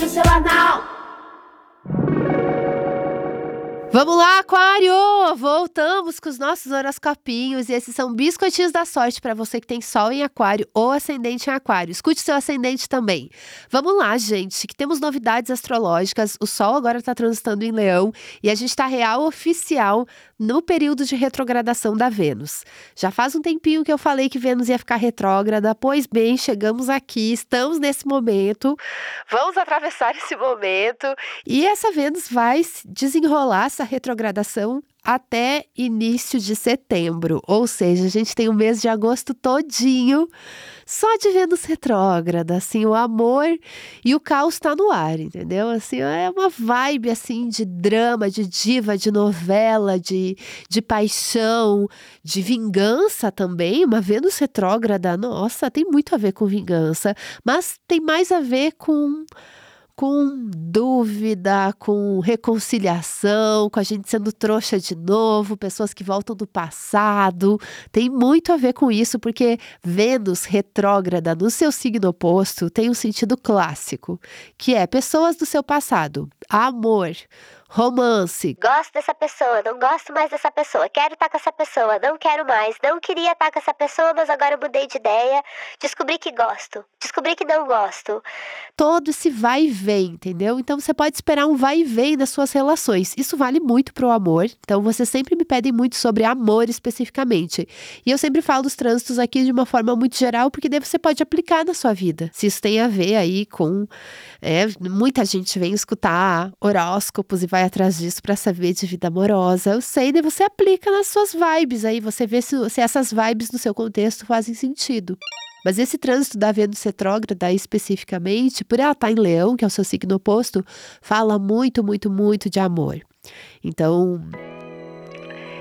enfie o seu anal. Vamos lá, Aquário! Voltamos com os nossos horoscopinhos e esses são biscoitinhos da sorte para você que tem sol em Aquário ou ascendente em Aquário. Escute seu ascendente também. Vamos lá, gente, que temos novidades astrológicas. O Sol agora está transitando em Leão e a gente está real oficial no período de retrogradação da Vênus. Já faz um tempinho que eu falei que Vênus ia ficar retrógrada, pois bem, chegamos aqui, estamos nesse momento, vamos atravessar esse momento e essa Vênus vai desenrolar essa retrogradação até início de setembro, ou seja, a gente tem o mês de agosto todinho só de Vênus retrógrada, assim, o amor e o caos está no ar, entendeu? Assim, é uma vibe assim de drama, de diva, de novela, de, de paixão, de vingança também. Uma Vênus retrógrada, nossa, tem muito a ver com vingança, mas tem mais a ver com com dúvida, com reconciliação, com a gente sendo trouxa de novo, pessoas que voltam do passado. Tem muito a ver com isso, porque Vênus retrógrada no seu signo oposto tem um sentido clássico, que é pessoas do seu passado, amor, romance. Gosto dessa pessoa, não gosto mais dessa pessoa. Quero estar com essa pessoa, não quero mais. Não queria estar com essa pessoa, mas agora mudei de ideia. Descobri que gosto. Descobri que não gosto. Todo esse vai e vem, entendeu? Então você pode esperar um vai e vem das suas relações. Isso vale muito pro amor. Então você sempre me pedem muito sobre amor especificamente. E eu sempre falo dos trânsitos aqui de uma forma muito geral, porque daí você pode aplicar na sua vida. Se isso tem a ver aí com. É, muita gente vem escutar horóscopos e vai vai atrás disso para saber de vida amorosa. Eu sei, daí você aplica nas suas vibes aí, você vê se, se essas vibes no seu contexto fazem sentido. Mas esse trânsito da Vênus retrógrada especificamente, por ela estar tá em Leão, que é o seu signo oposto, fala muito, muito, muito de amor. Então,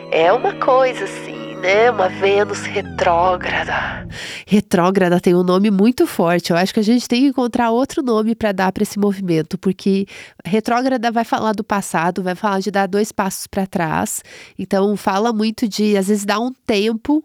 é uma coisa assim né? Uma Vênus retrógrada. Retrógrada tem um nome muito forte. Eu acho que a gente tem que encontrar outro nome para dar para esse movimento, porque retrógrada vai falar do passado, vai falar de dar dois passos para trás. Então fala muito de às vezes dar um tempo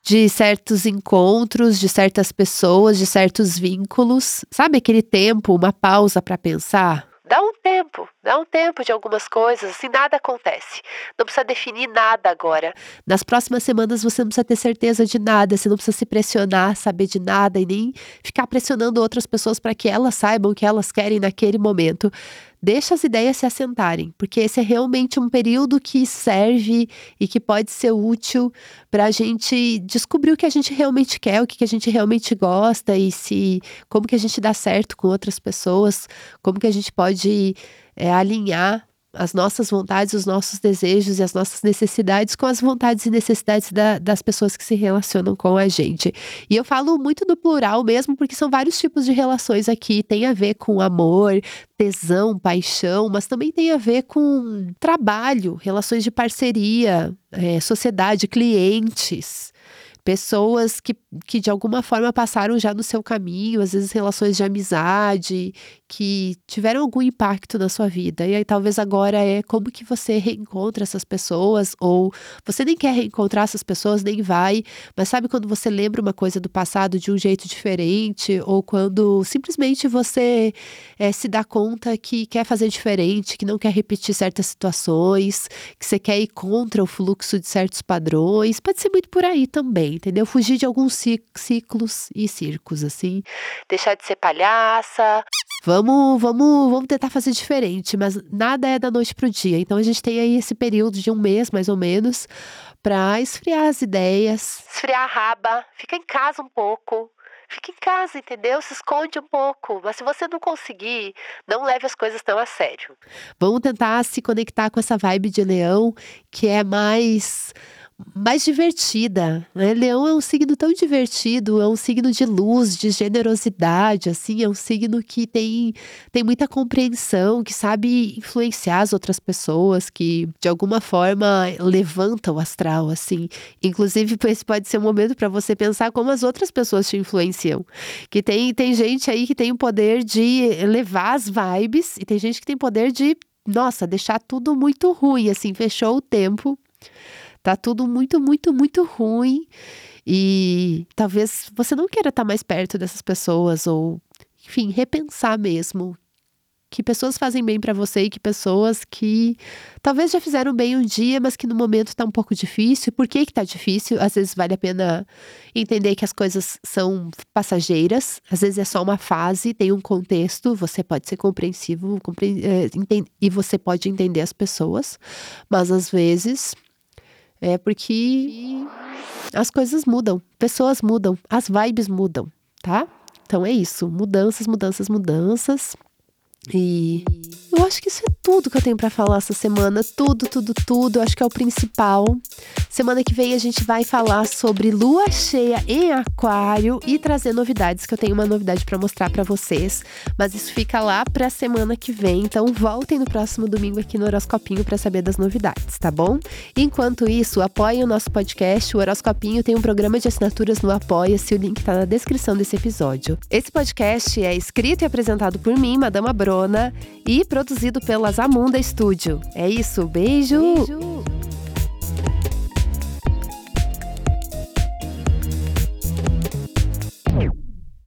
de certos encontros, de certas pessoas, de certos vínculos. Sabe aquele tempo, uma pausa para pensar? Dá um tempo, dá um tempo de algumas coisas, assim nada acontece. Não precisa definir nada agora. Nas próximas semanas você não precisa ter certeza de nada, você não precisa se pressionar, saber de nada e nem ficar pressionando outras pessoas para que elas saibam o que elas querem naquele momento. Deixa as ideias se assentarem, porque esse é realmente um período que serve e que pode ser útil para a gente descobrir o que a gente realmente quer, o que a gente realmente gosta e se como que a gente dá certo com outras pessoas, como que a gente pode é, alinhar as nossas vontades, os nossos desejos e as nossas necessidades com as vontades e necessidades da, das pessoas que se relacionam com a gente. E eu falo muito do plural mesmo, porque são vários tipos de relações aqui. Tem a ver com amor, tesão, paixão, mas também tem a ver com trabalho, relações de parceria, é, sociedade, clientes pessoas que, que de alguma forma passaram já no seu caminho, às vezes relações de amizade, que tiveram algum impacto na sua vida. E aí talvez agora é como que você reencontra essas pessoas, ou você nem quer reencontrar essas pessoas, nem vai, mas sabe quando você lembra uma coisa do passado de um jeito diferente, ou quando simplesmente você é, se dá conta que quer fazer diferente, que não quer repetir certas situações, que você quer ir contra o fluxo de certos padrões, pode ser muito por aí também entendeu? Fugir de alguns ciclos e circos, assim. Deixar de ser palhaça. Vamos, vamos, vamos tentar fazer diferente, mas nada é da noite pro dia. Então a gente tem aí esse período de um mês, mais ou menos, para esfriar as ideias, esfriar a raba, fica em casa um pouco, Fica em casa, entendeu? Se esconde um pouco. Mas se você não conseguir, não leve as coisas tão a sério. Vamos tentar se conectar com essa vibe de leão que é mais mais divertida. Né? Leão é um signo tão divertido, é um signo de luz, de generosidade, assim, é um signo que tem, tem muita compreensão, que sabe influenciar as outras pessoas, que de alguma forma levanta o astral, assim. Inclusive, esse pode ser um momento para você pensar como as outras pessoas te influenciam. Que tem, tem gente aí que tem o poder de elevar as vibes, e tem gente que tem poder de, nossa, deixar tudo muito ruim, assim, fechou o tempo Tá tudo muito, muito, muito ruim. E talvez você não queira estar mais perto dessas pessoas ou enfim, repensar mesmo que pessoas fazem bem para você e que pessoas que talvez já fizeram bem um dia, mas que no momento tá um pouco difícil. Por que que tá difícil? Às vezes vale a pena entender que as coisas são passageiras, às vezes é só uma fase, tem um contexto, você pode ser compreensivo compre é, e você pode entender as pessoas, mas às vezes é porque as coisas mudam, pessoas mudam, as vibes mudam, tá? Então é isso, mudanças, mudanças, mudanças. E eu acho que isso é tudo que eu tenho para falar essa semana. Tudo, tudo, tudo. Acho que é o principal. Semana que vem a gente vai falar sobre lua cheia em Aquário e trazer novidades, que eu tenho uma novidade para mostrar para vocês. Mas isso fica lá pra semana que vem. Então voltem no próximo domingo aqui no Horoscopinho para saber das novidades, tá bom? Enquanto isso, apoiem o nosso podcast. O Horoscopinho tem um programa de assinaturas no Apoia-se. O link tá na descrição desse episódio. Esse podcast é escrito e apresentado por mim, Madama Bro e produzido pela Zamunda Studio. É isso, beijo! beijo.